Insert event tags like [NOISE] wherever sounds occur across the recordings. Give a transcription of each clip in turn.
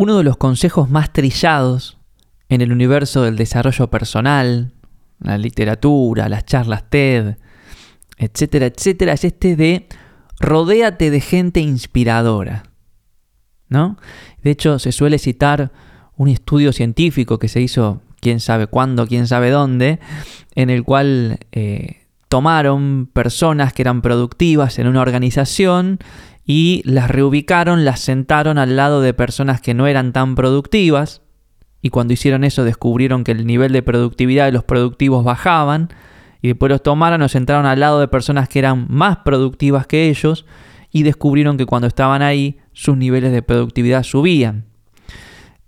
uno de los consejos más trillados en el universo del desarrollo personal, la literatura, las charlas TED, etcétera, etcétera, es este de rodéate de gente inspiradora. ¿No? De hecho, se suele citar un estudio científico que se hizo quién sabe cuándo, quién sabe dónde, en el cual eh, tomaron personas que eran productivas en una organización y las reubicaron, las sentaron al lado de personas que no eran tan productivas, y cuando hicieron eso descubrieron que el nivel de productividad de los productivos bajaban, y después los tomaron, los sentaron al lado de personas que eran más productivas que ellos, y descubrieron que cuando estaban ahí sus niveles de productividad subían.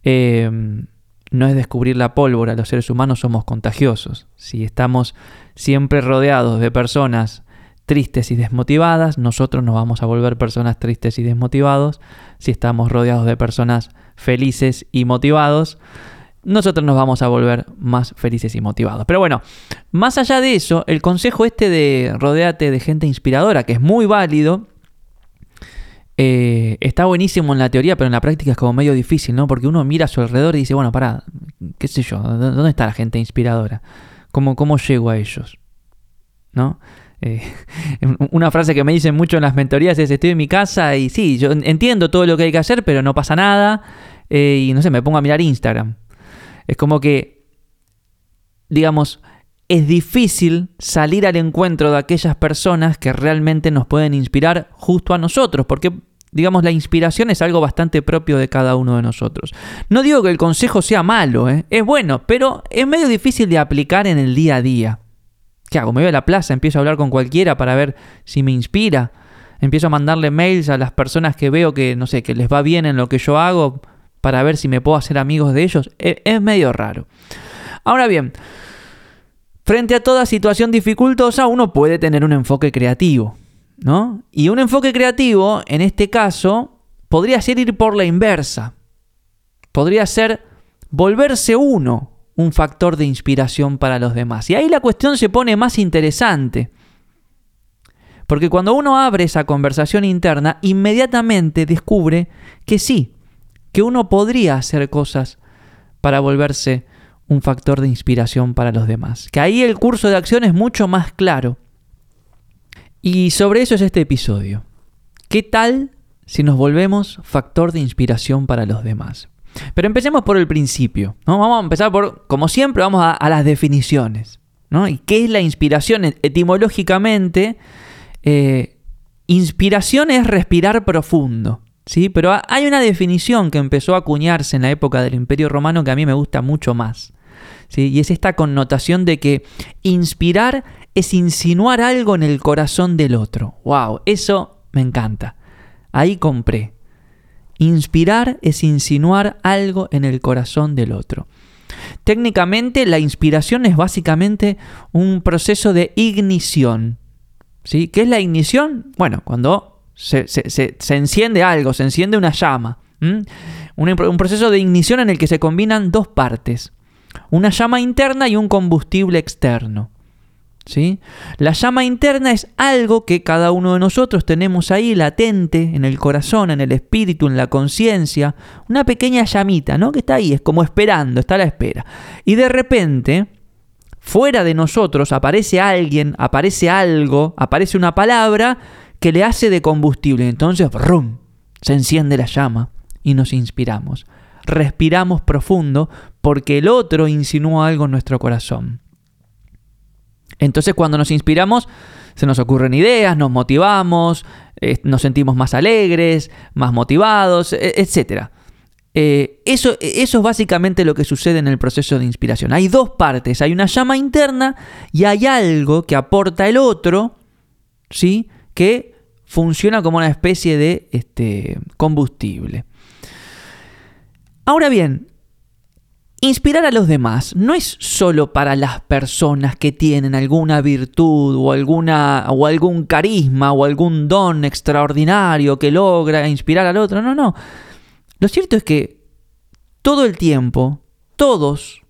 Em, no es descubrir la pólvora, los seres humanos somos contagiosos. Si estamos siempre rodeados de personas tristes y desmotivadas, nosotros nos vamos a volver personas tristes y desmotivados. Si estamos rodeados de personas felices y motivados, nosotros nos vamos a volver más felices y motivados. Pero bueno, más allá de eso, el consejo este de rodeate de gente inspiradora, que es muy válido, eh, está buenísimo en la teoría, pero en la práctica es como medio difícil, ¿no? Porque uno mira a su alrededor y dice, bueno, para, qué sé yo, ¿dónde está la gente inspiradora? ¿Cómo, cómo llego a ellos? ¿No? Eh, [LAUGHS] una frase que me dicen mucho en las mentorías es, estoy en mi casa y sí, yo entiendo todo lo que hay que hacer, pero no pasa nada. Eh, y no sé, me pongo a mirar Instagram. Es como que, digamos, es difícil salir al encuentro de aquellas personas que realmente nos pueden inspirar justo a nosotros, porque digamos la inspiración es algo bastante propio de cada uno de nosotros. No digo que el consejo sea malo, ¿eh? es bueno, pero es medio difícil de aplicar en el día a día. ¿Qué hago? Me voy a la plaza, empiezo a hablar con cualquiera para ver si me inspira. Empiezo a mandarle mails a las personas que veo que, no sé, que les va bien en lo que yo hago para ver si me puedo hacer amigos de ellos. Es, es medio raro. Ahora bien, Frente a toda situación dificultosa uno puede tener un enfoque creativo, ¿no? Y un enfoque creativo, en este caso, podría ser ir por la inversa. Podría ser volverse uno un factor de inspiración para los demás. Y ahí la cuestión se pone más interesante. Porque cuando uno abre esa conversación interna, inmediatamente descubre que sí, que uno podría hacer cosas para volverse un factor de inspiración para los demás. Que ahí el curso de acción es mucho más claro. Y sobre eso es este episodio. ¿Qué tal si nos volvemos factor de inspiración para los demás? Pero empecemos por el principio. Vamos a empezar por, como siempre, vamos a, las definiciones. ¿no? ¿Y qué es la inspiración? Etimológicamente, eh, inspiración es respirar profundo. ¿sí? Pero hay una definición que empezó a acuñarse en la época del Imperio Romano que a mí me gusta mucho más. ¿sí? Y es esta connotación de que inspirar es insinuar algo en el corazón del otro. ¡Wow! Eso me encanta. Ahí compré. Inspirar es insinuar algo en el corazón del otro. Técnicamente la inspiración es básicamente un proceso de ignición. ¿sí? ¿Qué es la ignición? Bueno, cuando se, enciende algo, se enciende una llama. Un, un proceso de ignición en el que se combinan dos partes. Una llama interna y un combustible externo. ¿Sí? La llama interna es algo que cada uno de nosotros tenemos ahí latente en el corazón, en el espíritu, en la conciencia, una pequeña llamita, ¿no? Que está ahí, es como esperando, está a la espera. Y de repente, fuera de nosotros aparece alguien, aparece algo, aparece una palabra que le hace de combustible. Entonces, ¡rum! se enciende la llama y nos inspiramos. Respiramos profundo porque el otro insinúa algo en nuestro corazón. Entonces cuando nos inspiramos, se nos ocurren ideas, nos motivamos, eh, nos sentimos más alegres, más motivados, e, etc. Eh, eso, eso es básicamente lo que sucede en el proceso de inspiración. Hay dos partes, hay una llama interna y hay algo que aporta el otro, ¿sí? que funciona como una especie de este, combustible. Ahora bien, inspirar a los demás no es solo para las personas que tienen alguna virtud o, alguna, o algún carisma o algún don extraordinario que logra inspirar al otro. No, no. Lo cierto es que todo el tiempo, todos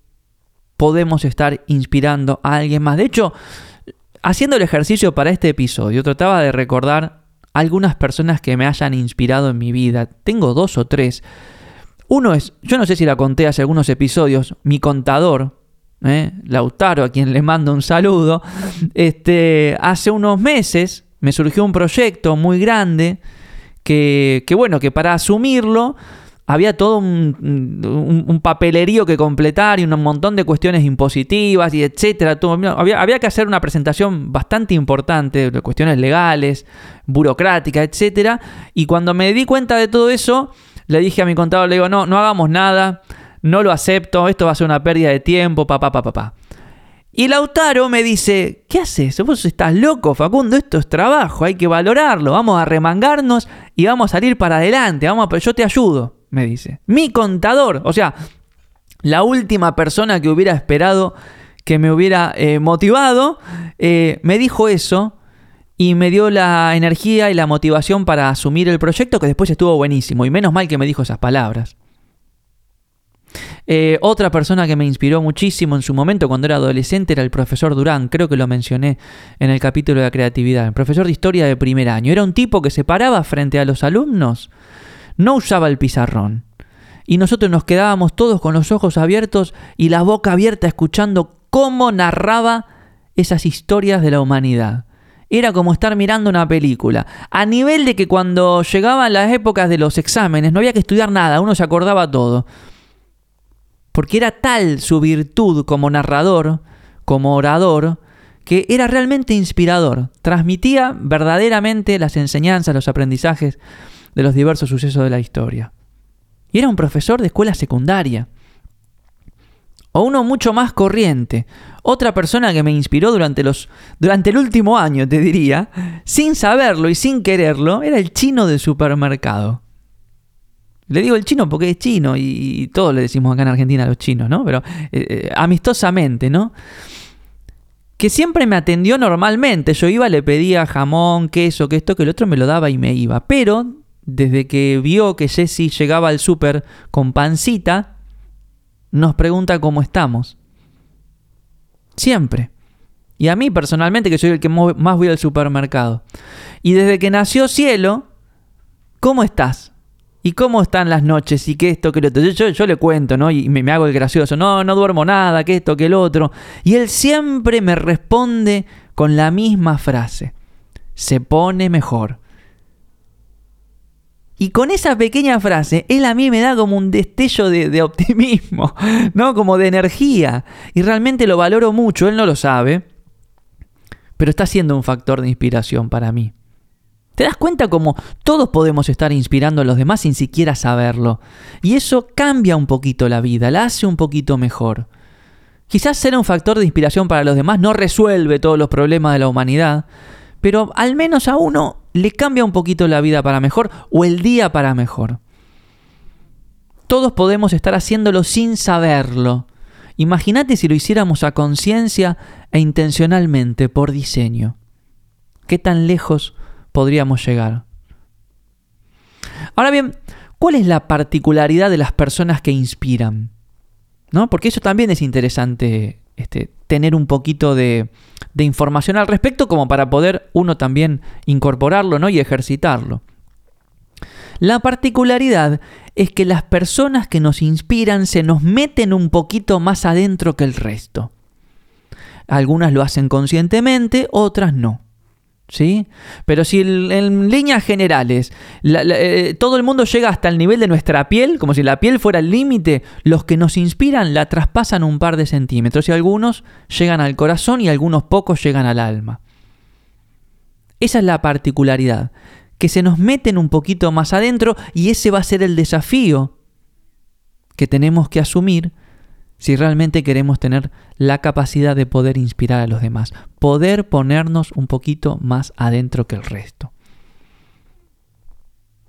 podemos estar inspirando a alguien más. De hecho, haciendo el ejercicio para este episodio, trataba de recordar algunas personas que me hayan inspirado en mi vida. Tengo dos o tres. Uno es, yo no sé si la conté hace algunos episodios, mi contador, ¿eh? Lautaro, a quien le mando un saludo, este, hace unos meses me surgió un proyecto muy grande que, que bueno, que para asumirlo había todo un, papelerío que completar y un montón de cuestiones impositivas y etcétera. había, había, que hacer una presentación bastante importante de cuestiones legales, burocráticas, etcétera. Y cuando me di cuenta de todo eso, le dije a mi contador, le digo, no, no hagamos nada, no lo acepto, esto va a ser una pérdida de tiempo, papá, papá, papá. Y Lautaro me dice, ¿qué haces? Vos estás loco, Facundo, esto es trabajo, hay que valorarlo, vamos a remangarnos y vamos a salir para adelante, vamos a, yo te ayudo me dice. Mi contador, o sea, la última persona que hubiera esperado que me hubiera eh, motivado, eh, me dijo eso y me dio la energía y la motivación para asumir el proyecto que después estuvo buenísimo y menos mal que me dijo esas palabras. Eh, otra persona que me inspiró muchísimo en su momento cuando era adolescente era el profesor Durán, creo que lo mencioné en el capítulo de la creatividad, el profesor de historia de primer año. Era un tipo que se paraba frente a los alumnos no usaba el pizarrón. Y nosotros nos quedábamos todos con los ojos abiertos y la boca abierta escuchando cómo narraba esas historias de la humanidad. Era como estar mirando una película. A nivel de que cuando llegaban las épocas de los exámenes no había que estudiar nada, uno se acordaba todo. Porque era tal su virtud como narrador, como orador, que era realmente inspirador. Transmitía verdaderamente las enseñanzas, los aprendizajes de los diversos sucesos de la historia. Y era un profesor de escuela secundaria. O uno mucho más corriente. Otra persona que me inspiró durante, los, durante el último año, te diría, sin saberlo y sin quererlo, era el chino del supermercado. Le digo el chino porque es chino y, todos le decimos acá en Argentina a los chinos, ¿no? Pero eh, eh, amistosamente, ¿no? que siempre me atendió normalmente. Yo iba, le pedía jamón, queso, que esto, que el otro me lo daba y me iba. Pero desde que vio que Jesse llegaba al súper con pancita, nos pregunta cómo estamos. Siempre. Y a mí personalmente, que soy el que más voy al supermercado. Y desde que nació Cielo, ¿cómo estás? ¿Y cómo están las noches? ¿Y qué esto, que lo otro? Yo, le cuento, ¿no? Y me, hago el gracioso. No, no duermo nada, que esto, que el otro. Y él siempre me responde con la misma frase. Se pone mejor. Y con esa pequeña frase, él a mí me da como un destello de, optimismo, [LAUGHS] ¿no? Como de energía. Y realmente lo valoro mucho, él no lo sabe, pero está siendo un factor de inspiración para mí. ¿Te das cuenta cómo todos podemos estar inspirando a los demás sin siquiera saberlo? Y eso cambia un poquito la vida, la hace un poquito mejor. Quizás ser un factor de inspiración para los demás no resuelve todos los problemas de la humanidad, pero al menos a uno le cambia un poquito la vida para mejor o el día para mejor. Todos podemos estar haciéndolo sin saberlo. Imagínate si lo hiciéramos a conciencia e intencionalmente, por diseño. ¿Qué tan lejos podríamos llegar? Ahora bien, ¿cuál es la particularidad de las personas que inspiran? ¿No? Porque eso también es interesante este, tener un poquito de, de información al respecto como para poder uno también incorporarlo ¿no? y ejercitarlo. La particularidad es que las personas que nos inspiran se nos meten un poquito más adentro que el resto. Algunas lo hacen conscientemente, otras no. ¿Sí? Pero si en líneas generales eh, todo el mundo llega hasta el nivel de nuestra piel, como si la piel fuera el límite, los que nos inspiran la traspasan un par de centímetros y algunos llegan al corazón y algunos pocos llegan al alma. Esa es la particularidad, que se nos meten un poquito más adentro y ese va a ser el desafío que tenemos que asumir si realmente queremos tener la capacidad de poder inspirar a los demás, poder ponernos un poquito más adentro que el resto.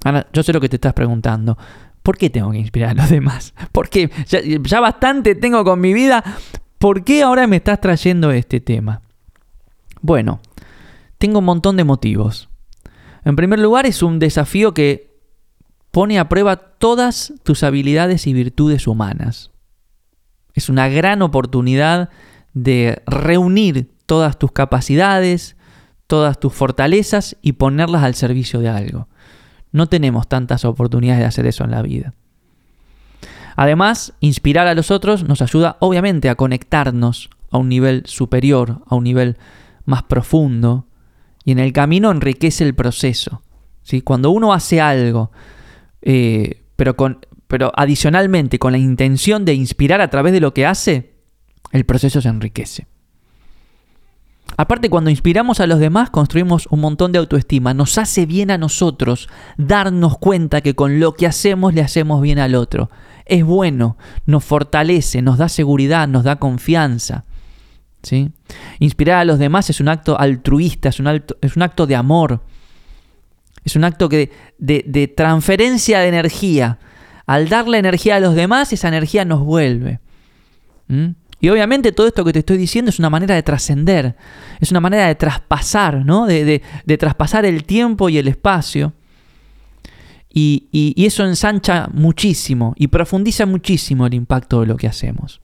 Ahora, yo sé lo que te estás preguntando. ¿Por qué tengo que inspirar a los demás? [LAUGHS] ¿Por qué? Ya, ya bastante tengo con mi vida. ¿Por qué ahora me estás trayendo este tema? Bueno, tengo un montón de motivos. En primer lugar, es un desafío que pone a prueba todas tus habilidades y virtudes humanas. Es una gran oportunidad de reunir todas tus capacidades, todas tus fortalezas y ponerlas al servicio de algo. No tenemos tantas oportunidades de hacer eso en la vida. Además, inspirar a los otros nos ayuda obviamente a conectarnos a un nivel superior, a un nivel más profundo, y en el camino enriquece el proceso. ¿sí? Cuando uno hace algo, eh, pero, con, pero adicionalmente con la intención de inspirar a través de lo que hace, el proceso se enriquece. Aparte, cuando inspiramos a los demás, construimos un montón de autoestima. Nos hace bien a nosotros darnos cuenta que con lo que hacemos le hacemos bien al otro. Es bueno, nos fortalece, nos da seguridad, nos da confianza. ¿sí? Inspirar a los demás es un acto altruista, es un, acto de amor. Es un acto de, transferencia de energía. Al darle energía a los demás, esa energía nos vuelve. Y obviamente todo esto que te estoy diciendo es una manera de trascender, es una manera de traspasar, ¿no? De, traspasar el tiempo y el espacio. Y, y, eso ensancha muchísimo y profundiza muchísimo el impacto de lo que hacemos.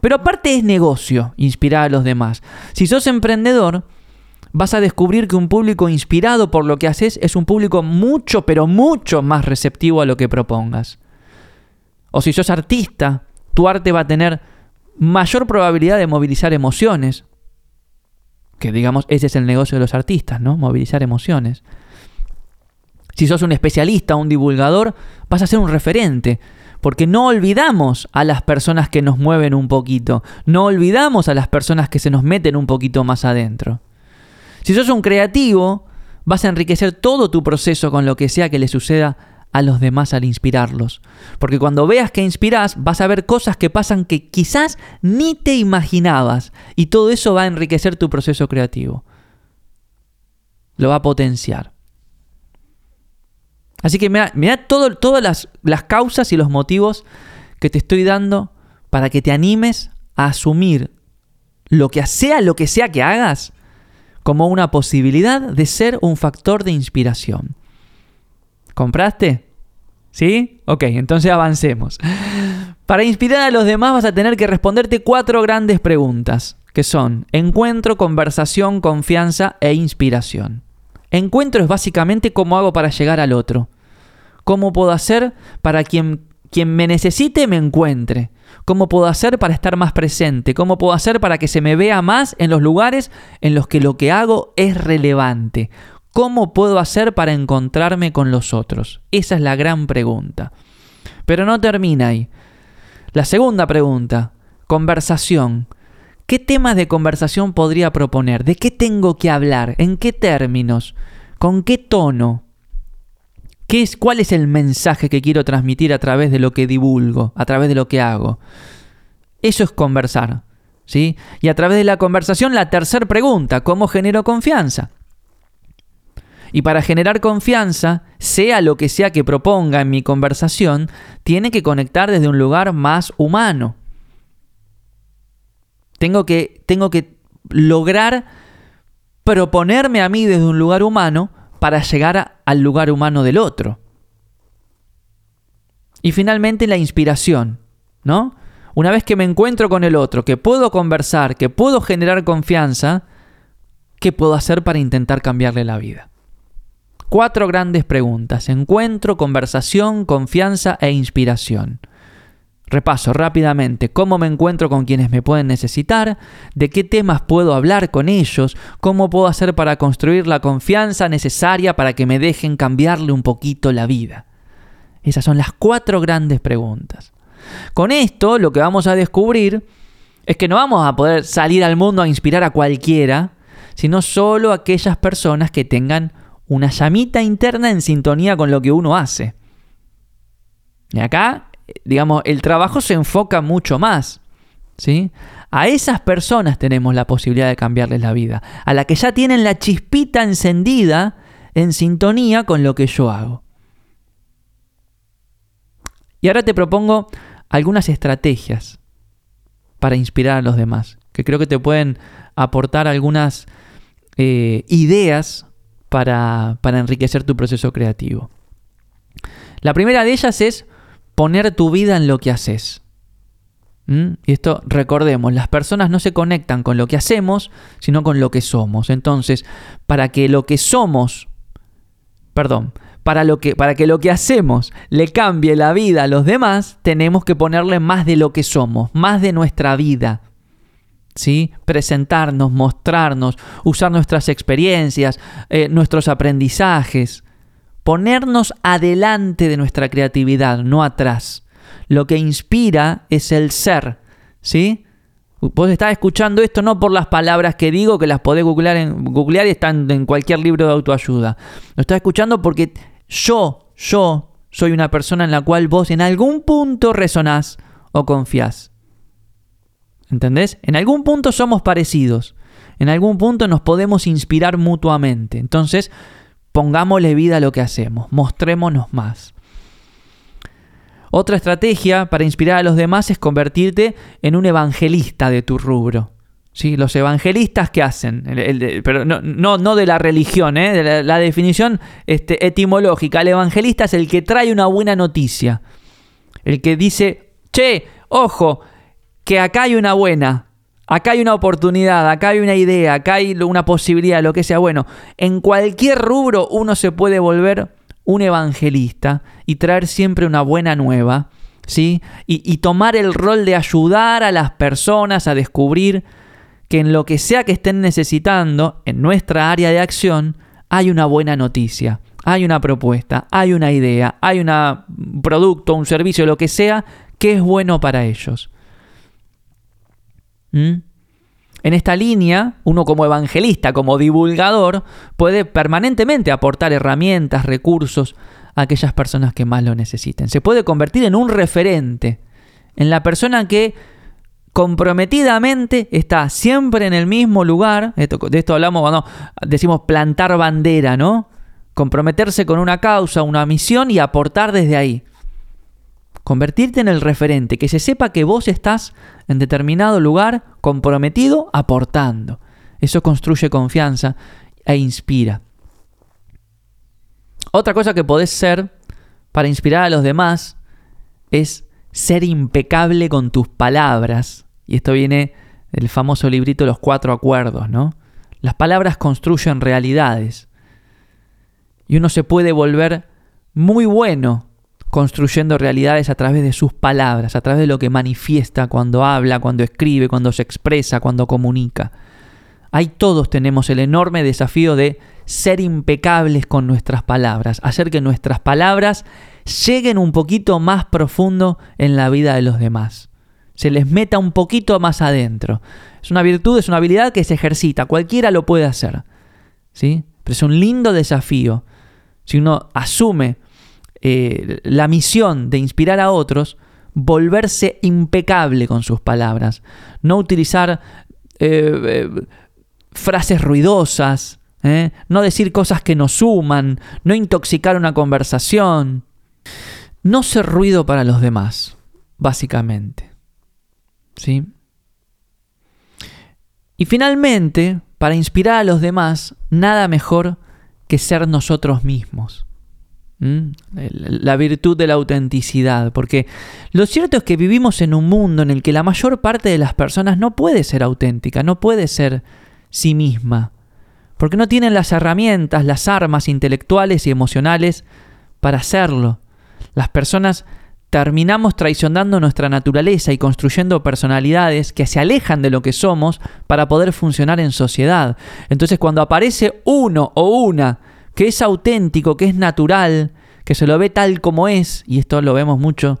Pero aparte es negocio inspirar a los demás. Si sos emprendedor, vas a descubrir que un público inspirado por lo que haces es un público mucho, pero mucho más receptivo a lo que propongas. O si sos artista, tu arte va a tener mayor probabilidad de movilizar emociones. Que digamos, ese es el negocio de los artistas, ¿no? Movilizar emociones. Si sos un especialista, un divulgador, vas a ser un referente. Porque no olvidamos a las personas que nos mueven un poquito. No olvidamos a las personas que se nos meten un poquito más adentro. Si sos un creativo, vas a enriquecer todo tu proceso con lo que sea que le suceda a los demás al inspirarlos. Porque cuando veas que inspiras, vas a ver cosas que pasan que quizás ni te imaginabas. Y todo eso va a enriquecer tu proceso creativo. Lo va a potenciar. Así que mira, todas las, las causas y los motivos que te estoy dando para que te animes a asumir lo que sea lo que sea que hagas como una posibilidad de ser un factor de inspiración. ¿Compraste? ¿Sí? Ok, entonces avancemos. Para inspirar a los demás vas a tener que responderte cuatro grandes preguntas, que son encuentro, conversación, confianza e inspiración. Encuentro es básicamente cómo hago para llegar al otro. ¿Cómo puedo hacer para quien, quien me necesite me encuentre? ¿Cómo puedo hacer para estar más presente? ¿Cómo puedo hacer para que se me vea más en los lugares en los que lo que hago es relevante? ¿Cómo puedo hacer para encontrarme con los otros? Esa es la gran pregunta. Pero no termina ahí. La segunda pregunta, conversación. ¿Qué temas de conversación podría proponer? ¿De qué tengo que hablar? ¿En qué términos? ¿Con qué tono? ¿Qué es, ¿Cuál es el mensaje que quiero transmitir a través de lo que divulgo, a través de lo que hago? Eso es conversar. ¿sí? Y a través de la conversación, la tercera pregunta, ¿cómo genero confianza? Y para generar confianza, sea lo que sea que proponga en mi conversación, tiene que conectar desde un lugar más humano. Tengo que, tengo que lograr proponerme a mí desde un lugar humano para llegar al lugar humano del otro. Y finalmente la inspiración, ¿no? Una vez que me encuentro con el otro, que puedo conversar, que puedo generar confianza, ¿qué puedo hacer para intentar cambiarle la vida? Cuatro grandes preguntas. Encuentro, conversación, confianza e inspiración. Repaso rápidamente cómo me encuentro con quienes me pueden necesitar, de qué temas puedo hablar con ellos, cómo puedo hacer para construir la confianza necesaria para que me dejen cambiarle un poquito la vida. Esas son las cuatro grandes preguntas. Con esto lo que vamos a descubrir es que no vamos a poder salir al mundo a inspirar a cualquiera, sino solo a aquellas personas que tengan una llamita interna en sintonía con lo que uno hace. Y acá, digamos, el trabajo se enfoca mucho más. ¿sí? A esas personas tenemos la posibilidad de cambiarles la vida. A la que ya tienen la chispita encendida en sintonía con lo que yo hago. Y ahora te propongo algunas estrategias para inspirar a los demás, que creo que te pueden aportar algunas eh, ideas para, enriquecer tu proceso creativo. La primera de ellas es poner tu vida en lo que haces. ¿Mm? Y esto recordemos, las personas no se conectan con lo que hacemos, sino con lo que somos. Entonces, para que lo que somos, perdón, para, lo que, para que lo que hacemos le cambie la vida a los demás, tenemos que ponerle más de lo que somos, más de nuestra vida. ¿Sí? Presentarnos, mostrarnos, usar nuestras experiencias, eh, nuestros aprendizajes, ponernos adelante de nuestra creatividad, no atrás. Lo que inspira es el ser, ¿sí? Vos estás escuchando esto no por las palabras que digo, que las podés googlear, en, googlear y están en cualquier libro de autoayuda. Lo estás escuchando porque yo, yo soy una persona en la cual vos en algún punto resonás o confiás. ¿Entendés? En algún punto somos parecidos. En algún punto nos podemos inspirar mutuamente. Entonces, pongámosle vida a lo que hacemos. Mostrémonos más. Otra estrategia para inspirar a los demás es convertirte en un evangelista de tu rubro. ¿Sí? Los evangelistas que hacen, pero no, no, de la religión, ¿eh? de la, definición este, etimológica. El evangelista es el que trae una buena noticia. El que dice, che, ojo, que acá hay una buena, acá hay una oportunidad, acá hay una idea, acá hay una posibilidad, lo que sea. Bueno, en cualquier rubro uno se puede volver un evangelista y traer siempre una buena nueva, ¿sí? Y, tomar el rol de ayudar a las personas a descubrir que en lo que sea que estén necesitando, en nuestra área de acción, hay una buena noticia, hay una propuesta, hay una idea, hay un producto, un servicio, lo que sea, que es bueno para ellos. ¿Mm? En esta línea, uno como evangelista, como divulgador, puede permanentemente aportar herramientas, recursos a aquellas personas que más lo necesiten. Se puede convertir en un referente, en la persona que comprometidamente está siempre en el mismo lugar. de esto hablamos cuando decimos plantar bandera, ¿no? Comprometerse con una causa, una misión y aportar desde ahí. Convertirte en el referente, que se sepa que vos estás en determinado lugar comprometido, aportando. Eso construye confianza e inspira. Otra cosa que podés ser para inspirar a los demás es ser impecable con tus palabras. Y esto viene del famoso librito Los Cuatro Acuerdos, ¿no? Las palabras construyen realidades. Y uno se puede volver muy bueno construyendo realidades a través de sus palabras, a través de lo que manifiesta cuando habla, cuando escribe, cuando se expresa, cuando comunica. Ahí todos tenemos el enorme desafío de ser impecables con nuestras palabras, hacer que nuestras palabras lleguen un poquito más profundo en la vida de los demás. Se les meta un poquito más adentro. Es una virtud, es una habilidad que se ejercita, cualquiera lo puede hacer. ¿sí? Pero es un lindo desafío. Si uno asume eh, la misión de inspirar a otros, volverse impecable con sus palabras, no utilizar eh, eh, frases ruidosas, no decir cosas que nos suman, no intoxicar una conversación, no ser ruido para los demás, básicamente. ¿Sí? Y finalmente, para inspirar a los demás, nada mejor que ser nosotros mismos. La virtud de la autenticidad, porque lo cierto es que vivimos en un mundo en el que la mayor parte de las personas no puede ser auténtica, no puede ser sí misma, porque no tienen las herramientas, las armas intelectuales y emocionales para hacerlo. Las personas terminamos traicionando nuestra naturaleza y construyendo personalidades que se alejan de lo que somos para poder funcionar en sociedad. Entonces cuando aparece uno o una que es auténtico, que es natural, que se lo ve tal como es, y esto lo vemos mucho,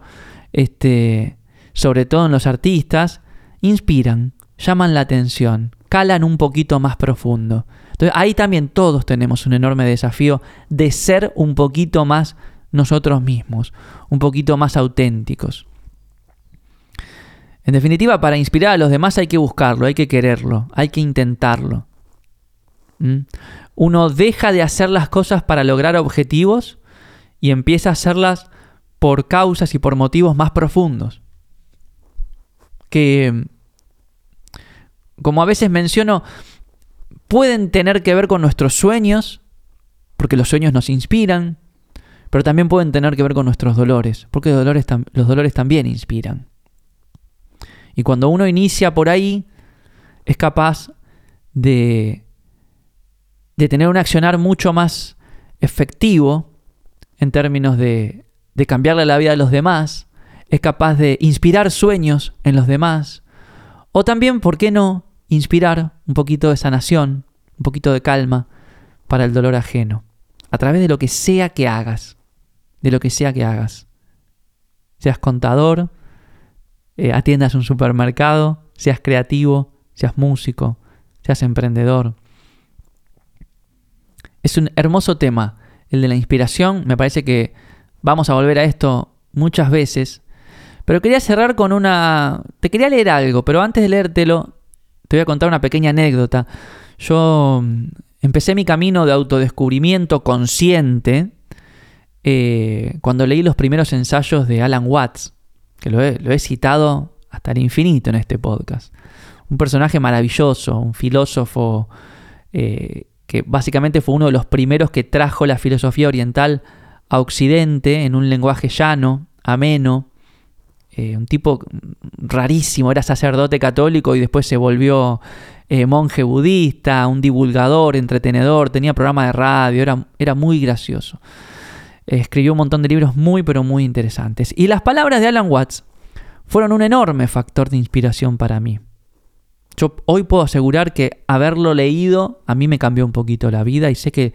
este, sobre todo en los artistas, inspiran, llaman la atención, calan un poquito más profundo. Entonces ahí también todos tenemos un enorme desafío de ser un poquito más nosotros mismos, un poquito más auténticos. En definitiva, para inspirar a los demás hay que buscarlo, hay que quererlo, hay que intentarlo. ¿Mm? Uno deja de hacer las cosas para lograr objetivos y empieza a hacerlas por causas y por motivos más profundos. Que, como a veces menciono, pueden tener que ver con nuestros sueños, porque los sueños nos inspiran, pero también pueden tener que ver con nuestros dolores, porque los dolores, los dolores también inspiran. Y cuando uno inicia por ahí, es capaz de de tener un accionar mucho más efectivo en términos de, de cambiarle la vida a los demás, es capaz de inspirar sueños en los demás, o también, ¿por qué no?, inspirar un poquito de sanación, un poquito de calma para el dolor ajeno, a través de lo que sea que hagas, de lo que sea que hagas. Seas contador, eh, atiendas un supermercado, seas creativo, seas músico, seas emprendedor. Es un hermoso tema, el de la inspiración. Me parece que vamos a volver a esto muchas veces. Pero quería cerrar con una... Te quería leer algo, pero antes de leértelo, te voy a contar una pequeña anécdota. Yo mm, empecé mi camino de autodescubrimiento consciente eh, cuando leí los primeros ensayos de Alan Watts, que lo he, citado hasta el infinito en este podcast. Un personaje maravilloso, un filósofo eh, que básicamente fue uno de los primeros que trajo la filosofía oriental a Occidente en un lenguaje llano, ameno, eh, un tipo rarísimo, era sacerdote católico y después se volvió eh, monje budista, un divulgador, entretenedor, tenía programa de radio, era, era muy gracioso. escribió un montón de libros muy pero muy interesantes. Y las palabras de Alan Watts fueron un enorme factor de inspiración para mí. Yo hoy puedo asegurar que haberlo leído a mí me cambió un poquito la vida y sé que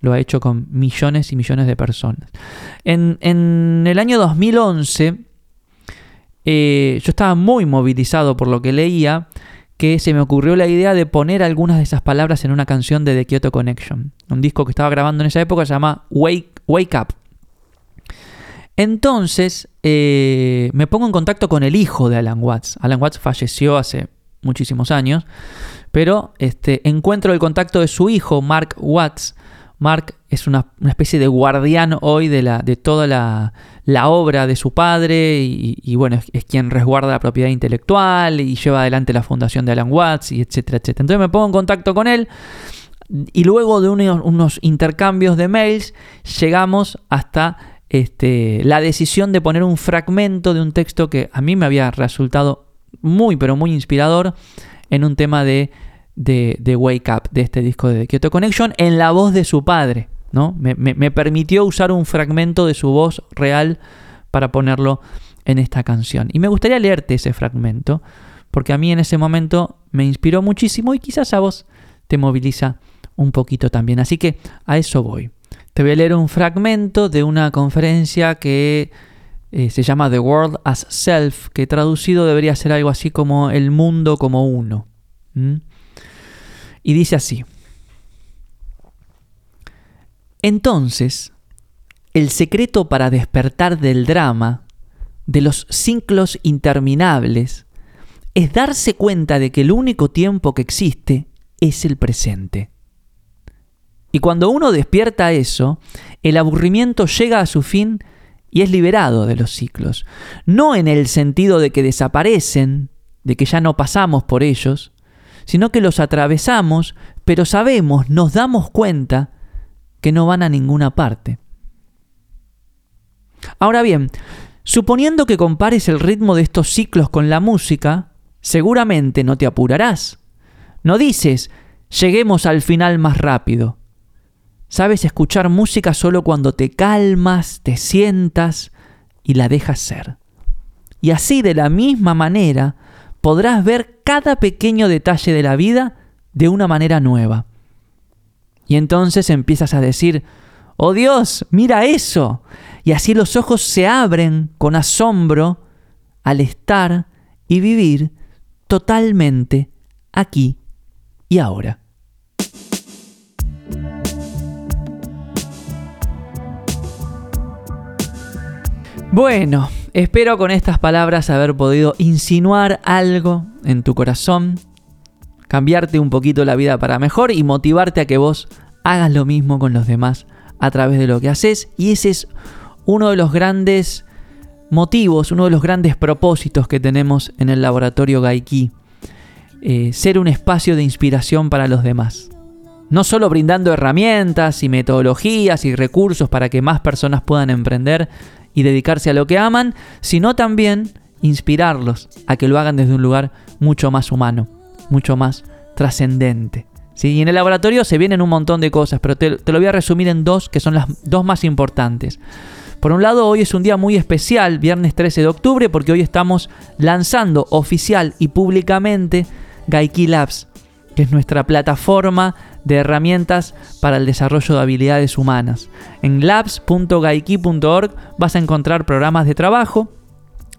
lo ha hecho con millones y millones de personas. En, el año 2011 eh, yo estaba muy movilizado por lo que leía, que se me ocurrió la idea de poner algunas de esas palabras en una canción de The Kyoto Connection. Un disco que estaba grabando en esa época se llama Wake, Wake Up. Entonces eh, me pongo en contacto con el hijo de Alan Watts. Alan Watts falleció hace muchísimos años, pero este, encuentro el contacto de su hijo, Mark Watts. Mark es una, especie de guardián hoy de, la, de toda la, obra de su padre y, bueno, es, quien resguarda la propiedad intelectual y lleva adelante la fundación de Alan Watts y etcétera, etcétera. Entonces me pongo en contacto con él y luego de unos, intercambios de mails llegamos hasta este, la decisión de poner un fragmento de un texto que a mí me había resultado muy pero muy inspirador en un tema de, de, Wake Up, de este disco de Kyoto Connection, en la voz de su padre. Me, permitió usar un fragmento de su voz real para ponerlo en esta canción. Y me gustaría leerte ese fragmento, porque a mí en ese momento me inspiró muchísimo y quizás a vos te moviliza un poquito también. Así que a eso voy. Te voy a leer un fragmento de una conferencia que eh, se llama The World as Self, que traducido debería ser algo así como el mundo como uno. Y dice así. Entonces, el secreto para despertar del drama, de los ciclos interminables, es darse cuenta de que el único tiempo que existe es el presente. Y cuando uno despierta eso, el aburrimiento llega a su fin y es liberado de los ciclos. No en el sentido de que desaparecen, de que ya no pasamos por ellos, sino que los atravesamos, pero sabemos, nos damos cuenta que no van a ninguna parte. Ahora bien, suponiendo que compares el ritmo de estos ciclos con la música, seguramente no te apurarás. No dices, lleguemos al final más rápido. Sabes escuchar música solo cuando te calmas, te sientas y la dejas ser. Y así de la misma manera podrás ver cada pequeño detalle de la vida de una manera nueva. Y entonces empiezas a decir, oh Dios, mira eso. Y así los ojos se abren con asombro al estar y vivir totalmente aquí y ahora. Bueno, espero con estas palabras haber podido insinuar algo en tu corazón cambiarte un poquito la vida para mejor y motivarte a que vos hagas lo mismo con los demás a través de lo que haces. Y ese es uno de los grandes motivos, uno de los grandes propósitos que tenemos en el laboratorio Gaiki. Eh, ser un espacio de inspiración para los demás. No solo brindando herramientas y metodologías y recursos para que más personas puedan emprender y dedicarse a lo que aman, sino también inspirarlos a que lo hagan desde un lugar mucho más humano mucho más trascendente. ¿sí? Y en el laboratorio se vienen un montón de cosas, pero te, te lo voy a resumir en dos, que son las dos más importantes. Por un lado, hoy es un día muy especial, viernes 13 de octubre, porque hoy estamos lanzando oficial y públicamente Gaiki Labs, que es nuestra plataforma de herramientas para el desarrollo de habilidades humanas. En labs.gaiki.org vas a encontrar programas de trabajo,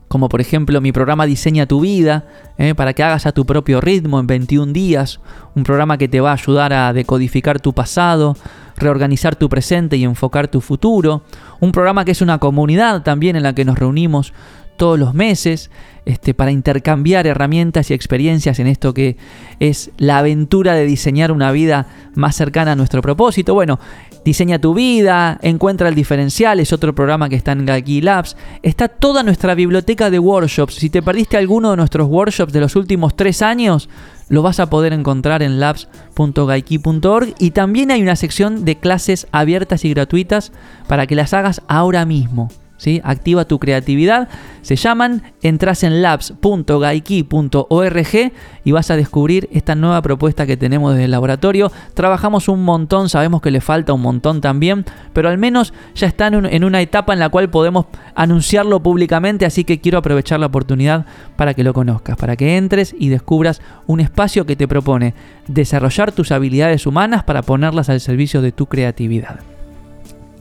como por ejemplo mi programa Diseña tu vida, eh, para que hagas a tu propio ritmo en 21 días, un programa que te va a ayudar a decodificar tu pasado, reorganizar tu presente y enfocar tu futuro, un programa que es una comunidad también en la que nos reunimos todos los meses este, para intercambiar herramientas y experiencias en esto que es la aventura de diseñar una vida más cercana a nuestro propósito. Bueno, Diseña tu vida, Encuentra el diferencial, es otro programa que está en Gaiki Labs. Está toda nuestra biblioteca de workshops. Si te perdiste alguno de nuestros workshops de los últimos tres años, lo vas a poder encontrar en labs.gaiki.org y también hay una sección de clases abiertas y gratuitas para que las hagas ahora mismo. Activa tu creatividad. Se llaman, entras en y vas a descubrir esta nueva propuesta que tenemos desde el laboratorio. Trabajamos un montón, sabemos que le falta un montón también, pero al menos ya están en una etapa en la cual podemos anunciarlo públicamente, así que quiero aprovechar la oportunidad para que lo conozcas, para que entres y descubras un espacio que te propone desarrollar tus habilidades humanas para ponerlas al servicio de tu creatividad.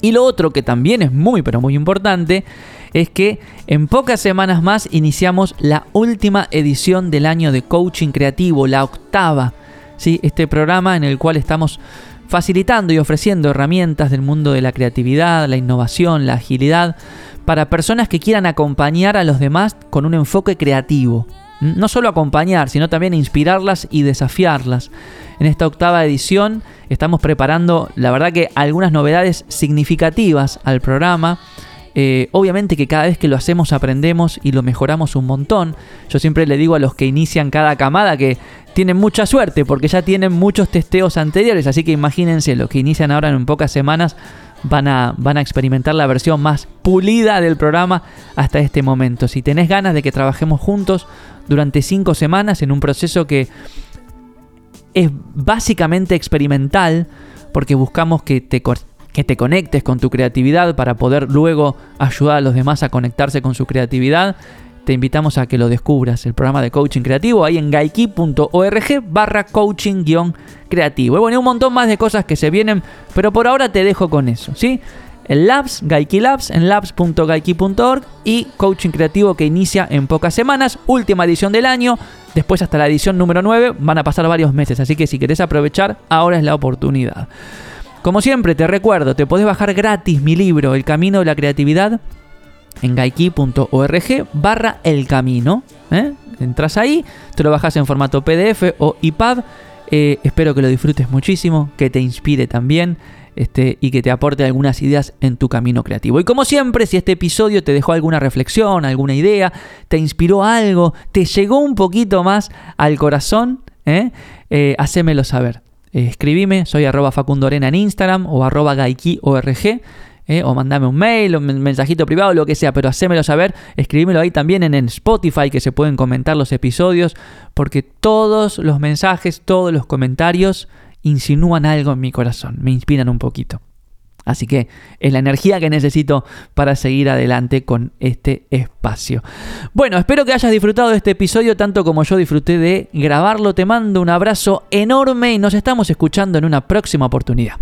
Y lo otro que también es muy pero muy importante es que en pocas semanas más iniciamos la última edición del año de coaching creativo, la octava. ¿sí? Este programa en el cual estamos facilitando y ofreciendo herramientas del mundo de la creatividad, la innovación, la agilidad, para personas que quieran acompañar a los demás con un enfoque creativo. No solo acompañar, sino también inspirarlas y desafiarlas. En esta octava edición estamos preparando, la verdad que algunas novedades significativas al programa. Eh, obviamente que cada vez que lo hacemos aprendemos y lo mejoramos un montón. Yo siempre le digo a los que inician cada camada que tienen mucha suerte porque ya tienen muchos testeos anteriores, así que imagínense, los que inician ahora en pocas semanas van a, van a experimentar la versión más pulida del programa hasta este momento. Si tenés ganas de que trabajemos juntos durante cinco semanas en un proceso que es básicamente experimental, porque buscamos que te, que te conectes con tu creatividad para poder luego ayudar a los demás a conectarse con su creatividad te invitamos a que lo descubras, el programa de coaching creativo, ahí en gaiki.org barra coaching creativo. Y bueno, un montón más de cosas que se vienen, pero por ahora te dejo con eso, ¿sí? El Labs, Gaiki Labs, en labs.gaiki.org y Coaching Creativo que inicia en pocas semanas, última edición del año, después hasta la edición número 9 van a pasar varios meses, así que si querés aprovechar, ahora es la oportunidad. Como siempre, te recuerdo, te podés bajar gratis mi libro, El Camino de la Creatividad, en gaiki.org barra el camino. ¿eh? Entras ahí, te lo bajas en formato PDF o EPUB. Eh, espero que lo disfrutes muchísimo, que te inspire también este, y que te aporte algunas ideas en tu camino creativo. Y como siempre, si este episodio te dejó alguna reflexión, alguna idea, te inspiró algo, te llegó un poquito más al corazón, ¿eh? hacémelo saber. escribime, soy arroba facundorena en Instagram o arroba gaikiorg. ¿Eh? o mandame un mail, un mensajito privado, lo que sea, pero hacémelo saber, escribímelo ahí también en Spotify que se pueden comentar los episodios, porque todos los mensajes, todos los comentarios insinúan algo en mi corazón, me inspiran un poquito. Así que es la energía que necesito para seguir adelante con este espacio. Bueno, espero que hayas disfrutado de este episodio tanto como yo disfruté de grabarlo. Te mando un abrazo enorme y nos estamos escuchando en una próxima oportunidad.